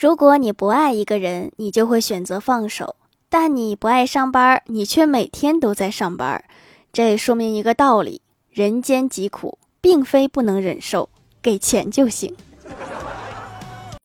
如果你不爱一个人，你就会选择放手，但你不爱上班，你却每天都在上班，这说明一个道理，人间疾苦并非不能忍受，给钱就行。